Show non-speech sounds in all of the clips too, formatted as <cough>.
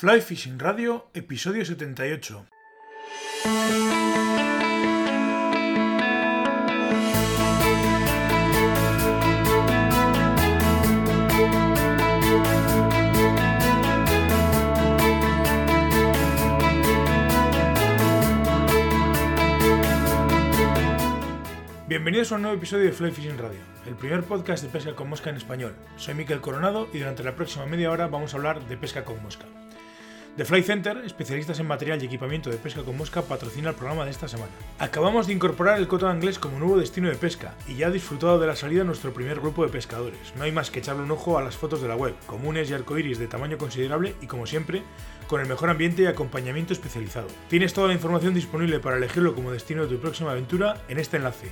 Fly Fishing Radio, episodio 78. Bienvenidos a un nuevo episodio de Fly Fishing Radio, el primer podcast de pesca con mosca en español. Soy Miquel Coronado y durante la próxima media hora vamos a hablar de pesca con mosca. The Fly Center, especialistas en material y equipamiento de pesca con mosca, patrocina el programa de esta semana. Acabamos de incorporar el coto inglés como nuevo destino de pesca y ya ha disfrutado de la salida nuestro primer grupo de pescadores. No hay más que echarle un ojo a las fotos de la web, comunes y arcoiris de tamaño considerable y como siempre, con el mejor ambiente y acompañamiento especializado. Tienes toda la información disponible para elegirlo como destino de tu próxima aventura en este enlace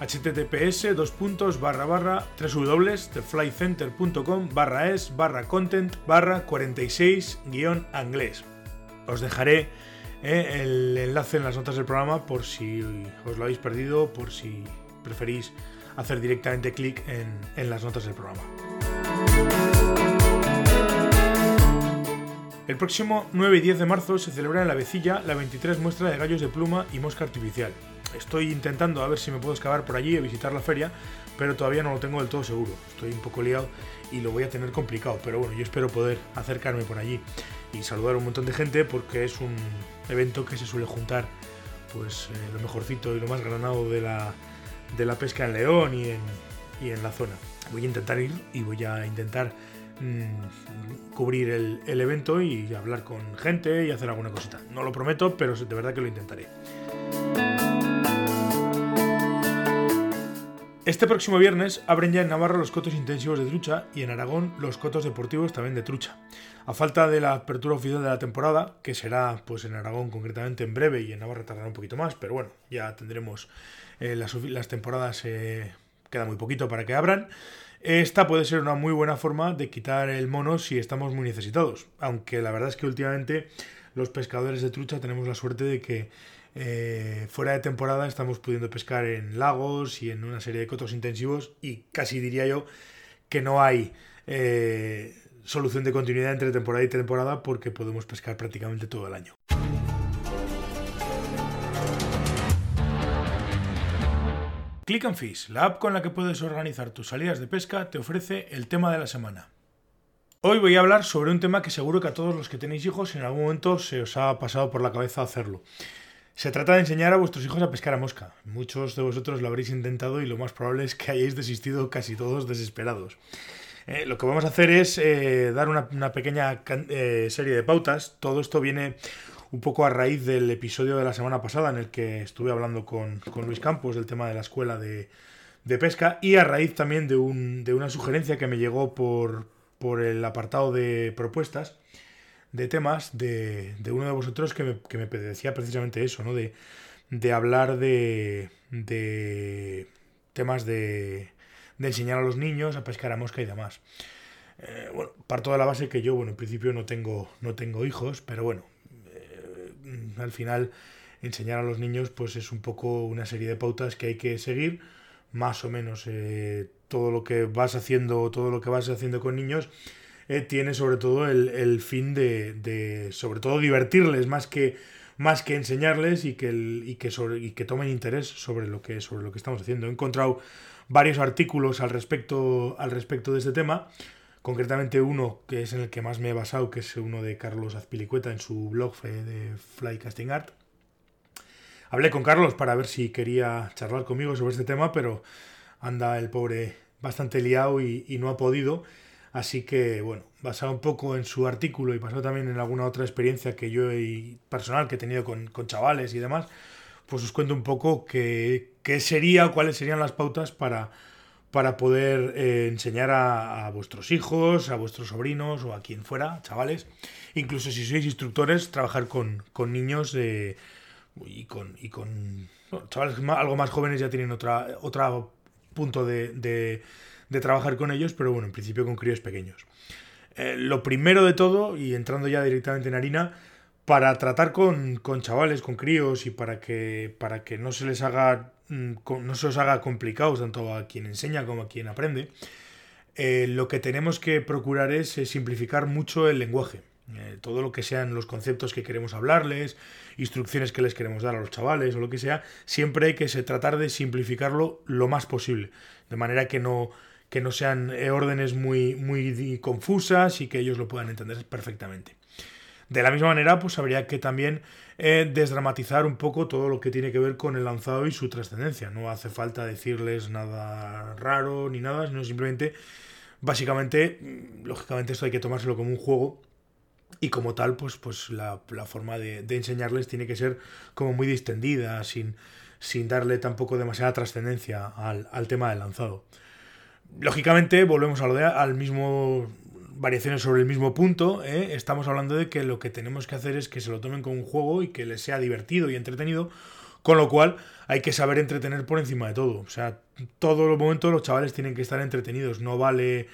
https dos puntos barra barra www.theflycenter.com barra es barra content barra 46 guion inglés. Os dejaré eh, el enlace en las notas del programa por si os lo habéis perdido, por si preferís hacer directamente clic en, en las notas del programa. El próximo 9 y 10 de marzo se celebra en la Vecilla la 23 muestra de gallos de pluma y mosca artificial. Estoy intentando a ver si me puedo excavar por allí y visitar la feria, pero todavía no lo tengo del todo seguro. Estoy un poco liado y lo voy a tener complicado, pero bueno, yo espero poder acercarme por allí y saludar a un montón de gente porque es un evento que se suele juntar pues eh, lo mejorcito y lo más granado de la, de la pesca en León y en, y en la zona. Voy a intentar ir y voy a intentar mm, cubrir el, el, evento y hablar con gente y hacer alguna cosita. No lo prometo, pero de verdad que lo intentaré. Este próximo viernes abren ya en Navarra los cotos intensivos de trucha y en Aragón los cotos deportivos también de trucha. A falta de la apertura oficial de la temporada, que será pues en Aragón concretamente en breve y en Navarra tardará un poquito más, pero bueno, ya tendremos eh, las, temporadas, eh, queda muy poquito para que abran. Esta puede ser una muy buena forma de quitar el mono si estamos muy necesitados, aunque la verdad es que últimamente los pescadores de trucha tenemos la suerte de que eh, fuera de temporada estamos pudiendo pescar en lagos y en una serie de cotos intensivos y casi diría yo que no hay eh, solución de continuidad entre temporada y temporada porque podemos pescar prácticamente todo el año. Click and Fish, la app con la que puedes organizar tus salidas de pesca, te ofrece el tema de la semana. Hoy voy a hablar sobre un tema que seguro que a todos los que tenéis hijos en algún momento se os ha pasado por la cabeza hacerlo. Se trata de enseñar a vuestros hijos a pescar a mosca. Muchos de vosotros lo habréis intentado y lo más probable es que hayáis desistido casi todos desesperados. Eh, lo que vamos a hacer es eh, dar una, pequeña eh, serie de pautas. Todo esto viene un poco a raíz del episodio de la semana pasada en el que estuve hablando con, Luis Campos del tema de la escuela de, pesca y a raíz también de, de, una sugerencia que me llegó por, por el apartado de propuestas de temas de, de uno de vosotros que me, que me, decía precisamente eso, ¿no? De, de hablar de, de temas de, de enseñar a los niños a pescar a mosca y demás. Eh, bueno, parto de la base que yo, bueno, en principio no tengo, no tengo hijos, pero bueno, eh, al final enseñar a los niños pues es un poco una serie de pautas que hay que seguir, más o menos eh, todo lo que vas haciendo, todo lo que vas haciendo con niños eh, tiene sobre todo el, fin de, sobre todo, divertirles más que, más que enseñarles y que, y, que y que tomen interés sobre lo que, sobre lo que estamos haciendo. He encontrado varios artículos al respecto, al respecto de este tema, concretamente uno que es en el que más me he basado, que es uno de Carlos Azpilicueta en su blog de Fly Casting Art. Hablé con Carlos para ver si quería charlar conmigo sobre este tema, pero anda el pobre bastante liado y, y no ha podido. Así que, bueno, basado un poco en su artículo y basado también en alguna otra experiencia que yo he, personal que he tenido con, chavales y demás, pues os cuento un poco qué, qué sería cuáles serían las pautas para, para poder eh, enseñar a, vuestros hijos, a vuestros sobrinos o a quien fuera, chavales, incluso si sois instructores, trabajar con, niños y con, y con chavales algo más jóvenes ya tienen otra, otro punto de trabajar con ellos, pero bueno, en principio con críos pequeños. Eh, lo primero de todo, y entrando ya directamente en harina, para tratar con, con, chavales, con críos y para que, para que no se les haga mm, no se os haga complicados tanto a quien enseña como a quien aprende, eh, lo que tenemos que procurar es simplificar mucho el lenguaje. Eh, todo lo que sean los conceptos que queremos hablarles, instrucciones que les queremos dar a los chavales o lo que sea, siempre hay que tratar de simplificarlo lo más posible, de manera que no, que no sean eh, órdenes muy, muy confusas y que ellos lo puedan entender perfectamente. De la misma manera, pues habría que también eh, desdramatizar un poco todo lo que tiene que ver con el lanzado y su trascendencia. No hace falta decirles nada raro ni nada, sino simplemente, básicamente, lógicamente esto hay que tomárselo como un juego y como tal, pues, pues la, forma de, enseñarles tiene que ser como muy distendida, sin, sin darle tampoco demasiada trascendencia al, tema del lanzado. Lógicamente, volvemos a lo de, al mismo variaciones sobre el mismo punto, ¿eh? estamos hablando de que lo que tenemos que hacer es que se lo tomen como un juego y que les sea divertido y entretenido, con lo cual hay que saber entretener por encima de todo. O sea, todos los momentos los chavales tienen que estar entretenidos, no vale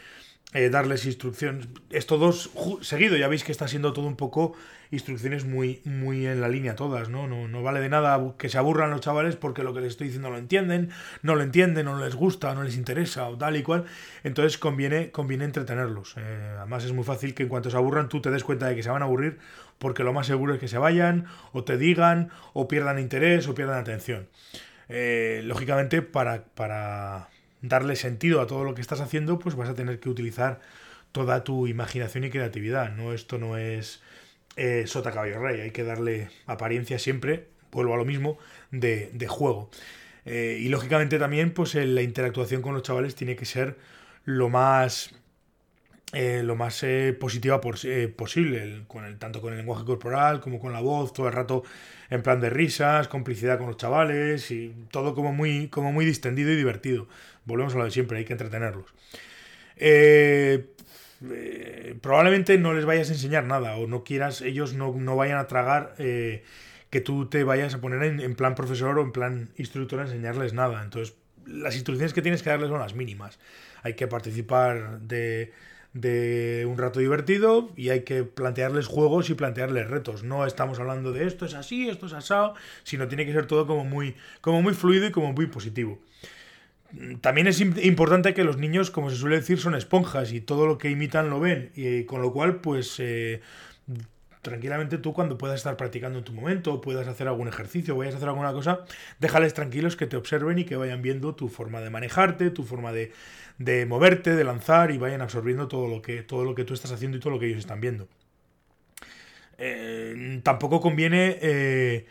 eh, darles instrucciones. Esto dos seguido, ya veis que está siendo todo un poco instrucciones muy, muy en la línea todas, ¿no? ¿no? No vale de nada que se aburran los chavales porque lo que les estoy diciendo lo entienden, no lo entienden, no les gusta, no les interesa o tal y cual. Entonces conviene, conviene entretenerlos. Eh, además es muy fácil que en cuanto se aburran tú te des cuenta de que se van a aburrir porque lo más seguro es que se vayan o te digan o pierdan interés o pierdan atención. Eh, lógicamente para, para darle sentido a todo lo que estás haciendo, pues vas a tener que utilizar toda tu imaginación y creatividad. No, esto no es eh, sota caballo rey, hay que darle apariencia siempre, vuelvo a lo mismo, de, juego. Eh, y lógicamente también, pues la interactuación con los chavales tiene que ser lo más eh, lo más eh, positiva eh, posible, tanto con el lenguaje corporal como con la voz, todo el rato en plan de risas, complicidad con los chavales y todo como muy, como muy distendido y divertido. Volvemos a lo de siempre, hay que entretenerlos. probablemente no les vayas a enseñar nada o no quieras, ellos no, vayan a tragar que tú te vayas a poner en, en plan profesor o en plan instructor a enseñarles nada. Entonces, las instrucciones que tienes que darles son las mínimas. Hay que participar de de un rato divertido y hay que plantearles juegos y plantearles retos. No estamos hablando de esto es así, esto es asado, sino tiene que ser todo como muy, como muy fluido y como muy positivo. También es importante que los niños, como se suele decir, son esponjas y todo lo que imitan lo ven. Y con lo cual, pues eh, tranquilamente tú cuando puedas estar practicando en tu momento, puedas hacer algún ejercicio, vayas a hacer alguna cosa, déjales tranquilos que te observen y que vayan viendo tu forma de manejarte, tu forma de, de moverte, de lanzar y vayan absorbiendo todo lo que, todo lo que tú estás haciendo y todo lo que ellos están viendo. Eh, tampoco conviene eh,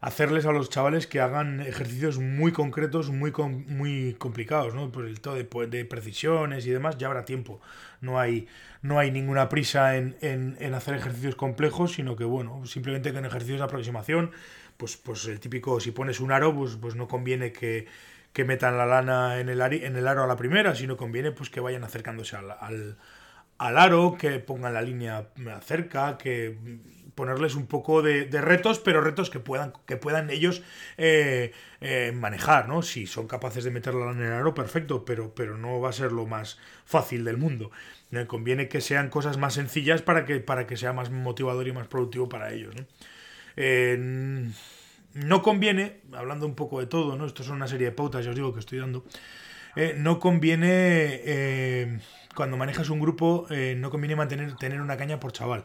hacerles a los chavales que hagan ejercicios muy concretos, muy, muy complicados, ¿no? Por el todo de, de, precisiones y demás, ya habrá tiempo. No hay, no hay ninguna prisa en, en, hacer ejercicios complejos, sino que, bueno, simplemente con ejercicios de aproximación, pues, pues el típico, si pones un aro, pues, pues no conviene que que metan la lana en el, en el aro a la primera, sino conviene pues que vayan acercándose al, al, aro, que pongan la línea cerca, que ponerles un poco de, retos, pero retos que puedan, que puedan ellos eh, eh, manejar, ¿no? Si son capaces de meterla en el aro, perfecto, pero, pero no va a ser lo más fácil del mundo. Eh, conviene que sean cosas más sencillas para que, para que sea más motivador y más productivo para ellos, ¿no? no conviene, hablando un poco de todo, ¿no? Esto son una serie de pautas, ya os digo que estoy dando. Eh, no conviene, eh, cuando manejas un grupo, eh, no conviene mantener tener una caña por chaval.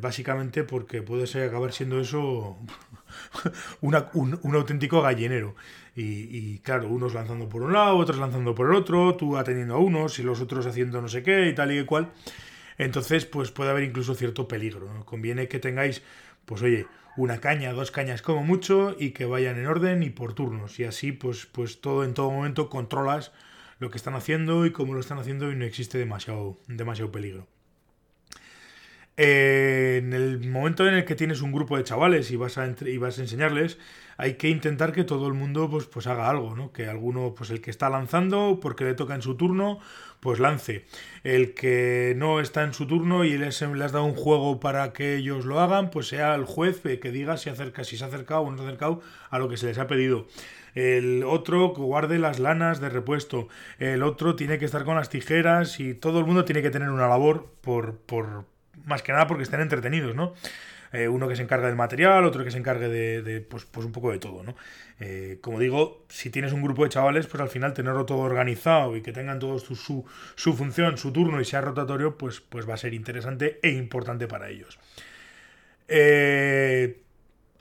Básicamente porque puede ser, acabar siendo eso <laughs> un, auténtico gallinero. Y, claro, unos lanzando por un lado, otros lanzando por el otro, tú atendiendo a unos y los otros haciendo no sé qué y tal y cual. Entonces, pues puede haber incluso cierto peligro. Conviene que tengáis, pues oye, una caña, dos cañas como mucho y que vayan en orden y por turnos. Y así pues, pues todo en todo momento controlas lo que están haciendo y cómo lo están haciendo y no existe demasiado, demasiado peligro. Eh, en el momento en el que tienes un grupo de chavales y vas a, y vas a enseñarles, hay que intentar que todo el mundo pues, pues haga algo, ¿no? Que alguno, pues el que está lanzando, porque le toca en su turno, pues lance. El que no está en su turno y les, le has dado un juego para que ellos lo hagan, pues sea el juez que diga si, acerca, si se ha acercado o no se ha acercado a lo que se les ha pedido. El otro guarde las lanas de repuesto. El otro tiene que estar con las tijeras y todo el mundo tiene que tener una labor por, por, más que nada porque estén entretenidos, ¿no? eh, uno que se encargue del material, otro que se encargue de, pues, pues, un poco de todo, ¿no? Eh, como digo, si tienes un grupo de chavales, pues al final tenerlo todo organizado y que tengan todos su, su, función, su turno y sea rotatorio, pues, pues va a ser interesante e importante para ellos.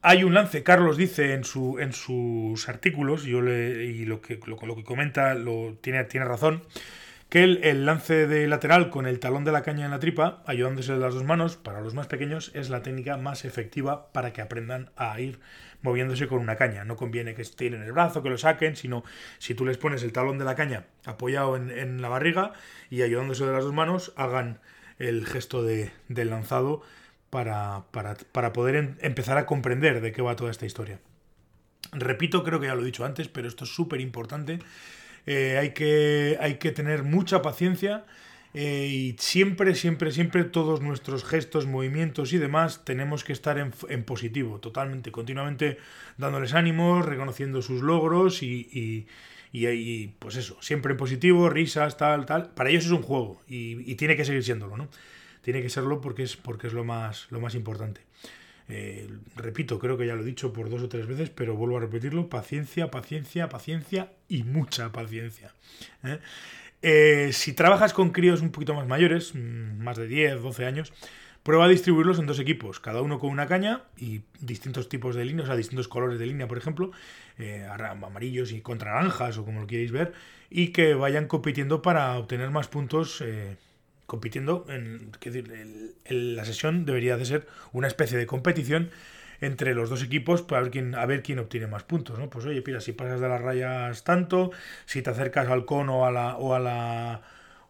hay un lance, Carlos dice en, su, en sus artículos, yo le, y lo que, lo, lo que comenta lo, tiene, tiene razón, que el, lance de lateral con el talón de la caña en la tripa, ayudándose de las dos manos, para los más pequeños es la técnica más efectiva para que aprendan a ir moviéndose con una caña. No conviene que estiren el brazo, que lo saquen, sino si tú les pones el talón de la caña apoyado en, la barriga y ayudándose de las dos manos, hagan el gesto de, del lanzado para, para, poder empezar a comprender de qué va toda esta historia. Repito, creo que ya lo he dicho antes, pero esto es súper importante eh, hay, que, hay que tener mucha paciencia eh, y siempre, siempre, siempre todos nuestros gestos, movimientos y demás tenemos que estar en, positivo, totalmente, continuamente dándoles ánimos, reconociendo sus logros y, y, pues eso, siempre en positivo, risas, tal, tal. Para ellos es un juego y, tiene que seguir siéndolo, ¿no? Tiene que serlo porque es, porque es lo, más, lo más importante. Eh, repito, creo que ya lo he dicho por dos o tres veces, pero vuelvo a repetirlo, paciencia, paciencia, paciencia y mucha paciencia. ¿eh? Eh, si trabajas con críos un poquito más mayores, mm, más de 10, 12 años, prueba a distribuirlos en dos equipos, cada uno con una caña y distintos tipos de líneas, o sea, distintos colores de línea, por ejemplo, amarillos y contra naranjas o como lo queréis ver, y que vayan compitiendo para obtener más puntos compitiendo. En, decir, la sesión debería de ser una especie de competición entre los dos equipos para ver quién, a ver quién obtiene más puntos, ¿no? Pues oye, mira, si pasas de las rayas tanto, si te acercas al cono a la, o a la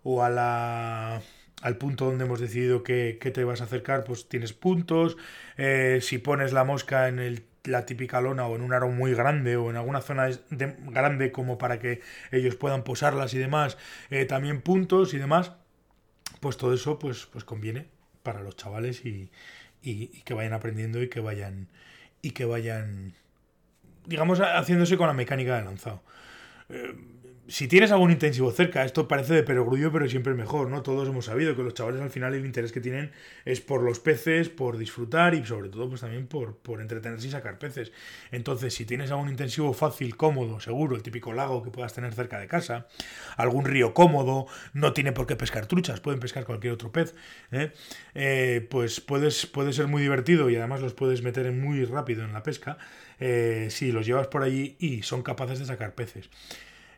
o a la al punto donde hemos decidido que, te vas a acercar, pues tienes puntos. Eh, si pones la mosca en el, la típica lona o en un aro muy grande o en alguna zona grande como para que ellos puedan posarlas y demás, eh, también puntos y demás pues todo eso pues, pues conviene para los chavales y, que vayan aprendiendo y que vayan y que vayan digamos haciéndose con la mecánica de lanzado. Eh, si tienes algún intensivo cerca, esto parece de perogrullo, pero siempre es mejor, ¿no? Todos hemos sabido que los chavales al final el interés que tienen es por los peces, por disfrutar y sobre todo pues también por, por entretenerse y sacar peces. Entonces, si tienes algún intensivo fácil, cómodo, seguro, el típico lago que puedas tener cerca de casa, algún río cómodo, no tiene por qué pescar truchas, pueden pescar cualquier otro pez, ¿eh? Eh, pues puedes, puede ser muy divertido y además los puedes meter muy rápido en la pesca eh, si los llevas por allí y son capaces de sacar peces.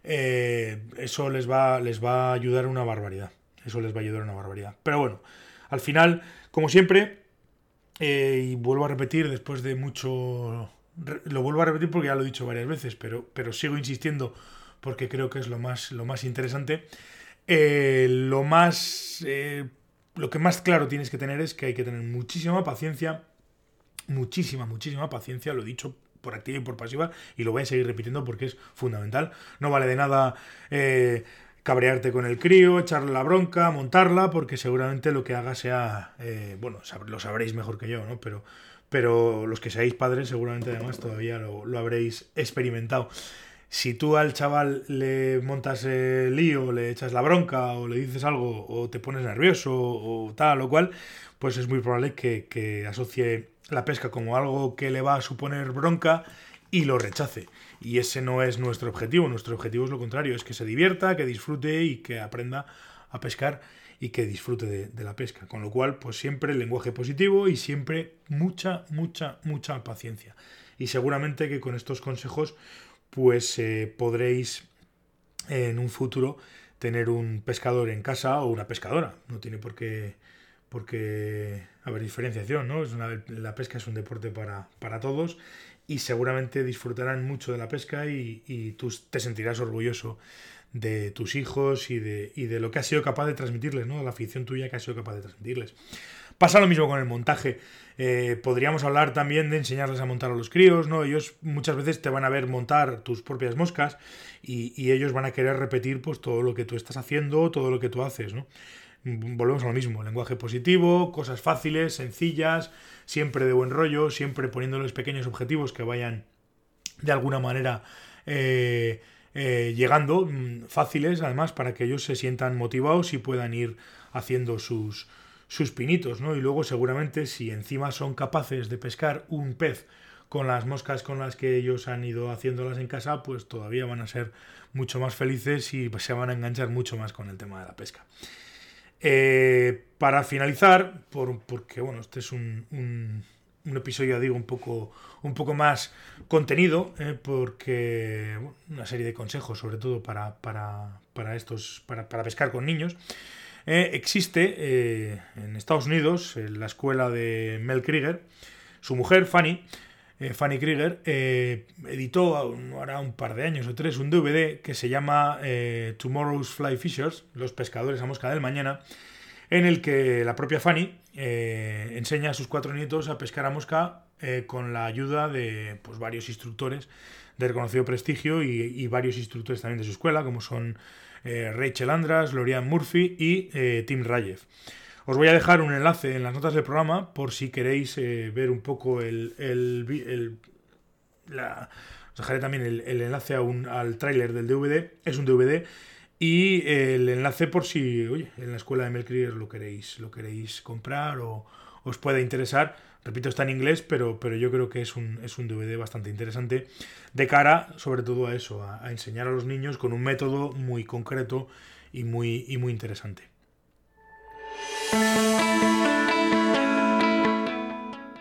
Eh, eso les va, les va a ayudar una barbaridad. Eso les va a ayudar una barbaridad. Pero bueno, al final, como siempre, eh, y vuelvo a repetir después de mucho... Lo vuelvo a repetir porque ya lo he dicho varias veces, pero, pero sigo insistiendo porque creo que es lo más, lo más interesante. Eh, lo más... lo que más claro tienes que tener es que hay que tener muchísima paciencia, muchísima, muchísima paciencia, lo he dicho por activa y por pasiva, y lo voy a seguir repitiendo porque es fundamental. No vale de nada eh, cabrearte con el crío, echarle la bronca, montarla, porque seguramente lo que haga sea, eh, bueno, lo sabréis mejor que yo, ¿no? Pero, pero los que seáis padres seguramente además todavía lo, habréis experimentado. Si tú al chaval le montas el lío, le echas la bronca o le dices algo o te pones nervioso o tal o cual, pues es muy probable que, que asocie la pesca como algo que le va a suponer bronca y lo rechace. Y ese no es nuestro objetivo, nuestro objetivo es lo contrario, es que se divierta, que disfrute y que aprenda a pescar y que disfrute de, la pesca. Con lo cual, pues siempre lenguaje positivo y siempre mucha, mucha, mucha paciencia. Y seguramente que con estos consejos, pues eh, podréis en un futuro tener un pescador en casa o una pescadora. No tiene por qué porque haber diferenciación, ¿no? Es una, la pesca es un deporte para, para, todos y seguramente disfrutarán mucho de la pesca y, y, te sentirás orgulloso de tus hijos y de, y de lo que has sido capaz de transmitirles, ¿no? La afición tuya que has sido capaz de transmitirles. Pasa lo mismo con el montaje. Eh, podríamos hablar también de enseñarles a montar a los críos, ¿no? Ellos muchas veces te van a ver montar tus propias moscas y, ellos van a querer repetir pues todo lo que tú estás haciendo, todo lo que tú haces, ¿no? volvemos a lo mismo, lenguaje positivo, cosas fáciles, sencillas, siempre de buen rollo, siempre poniéndoles pequeños objetivos que vayan de alguna manera eh, eh, llegando, mm, fáciles además, para que ellos se sientan motivados y puedan ir haciendo sus, sus pinitos, ¿no? Y luego seguramente si encima son capaces de pescar un pez con las moscas con las que ellos han ido haciéndolas en casa, pues todavía van a ser mucho más felices y se van a enganchar mucho más con el tema de la pesca. Eh, para finalizar, por, porque bueno, este es un, un, episodio, digo, un poco, un poco más contenido, eh, porque una serie de consejos, sobre todo para, para, para estos, para, para, pescar con niños. Eh, existe en Estados Unidos en la escuela de Mel Krieger, su mujer, Fanny, eh, Fanny Krieger, eh, editó ahora un par de años o tres un DVD que se llama eh, Tomorrow's Fly Fishers, Los pescadores a mosca del mañana, en el que la propia Fanny enseña a sus cuatro nietos a pescar a mosca con la ayuda de pues, varios instructores de reconocido prestigio y, varios instructores también de su escuela, como son Rachel Andras, Lorian Murphy y Tim Rayev. Os voy a dejar un enlace en las notas del programa por si queréis eh, ver un poco el, el, la, os dejaré también el, enlace a un, al tráiler del DVD. Es un DVD. Y el enlace por si, oye, en la escuela de Melcrier lo queréis, lo queréis comprar o os pueda interesar. Repito, está en inglés, pero, pero yo creo que es un, es un DVD bastante interesante de cara, sobre todo a eso, a, enseñar a los niños con un método muy concreto y muy, y muy interesante.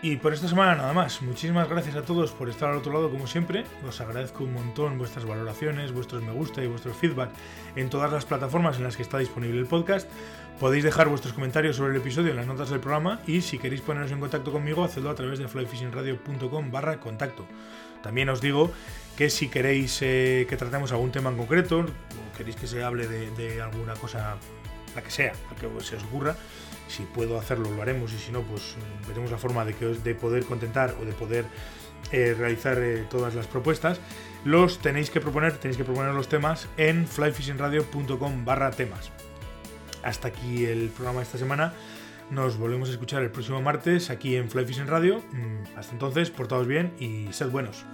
Y por esta semana nada más. Muchísimas gracias a todos por estar al otro lado como siempre. Os agradezco un montón vuestras valoraciones, vuestros me gusta y vuestro feedback en todas las plataformas en las que está disponible el podcast. Podéis dejar vuestros comentarios sobre el episodio en las notas del programa y si queréis poneros en contacto conmigo, hacedlo a través de flyfishingradio.com barra contacto. También os digo que si queréis eh, que tratemos algún tema en concreto o queréis que se hable de alguna cosa, la que sea, la que se os ocurra, si puedo hacerlo, lo haremos y si no, pues mm, veremos la forma de, que, de poder contentar o de poder eh, realizar eh, todas las propuestas. Los tenéis que proponer, tenéis que proponer los temas en flyfishingradio.com barra temas. Hasta aquí el programa de esta semana. Nos volvemos a escuchar el próximo martes aquí en Fly Radio. Mm, hasta entonces, portaos bien y sed buenos.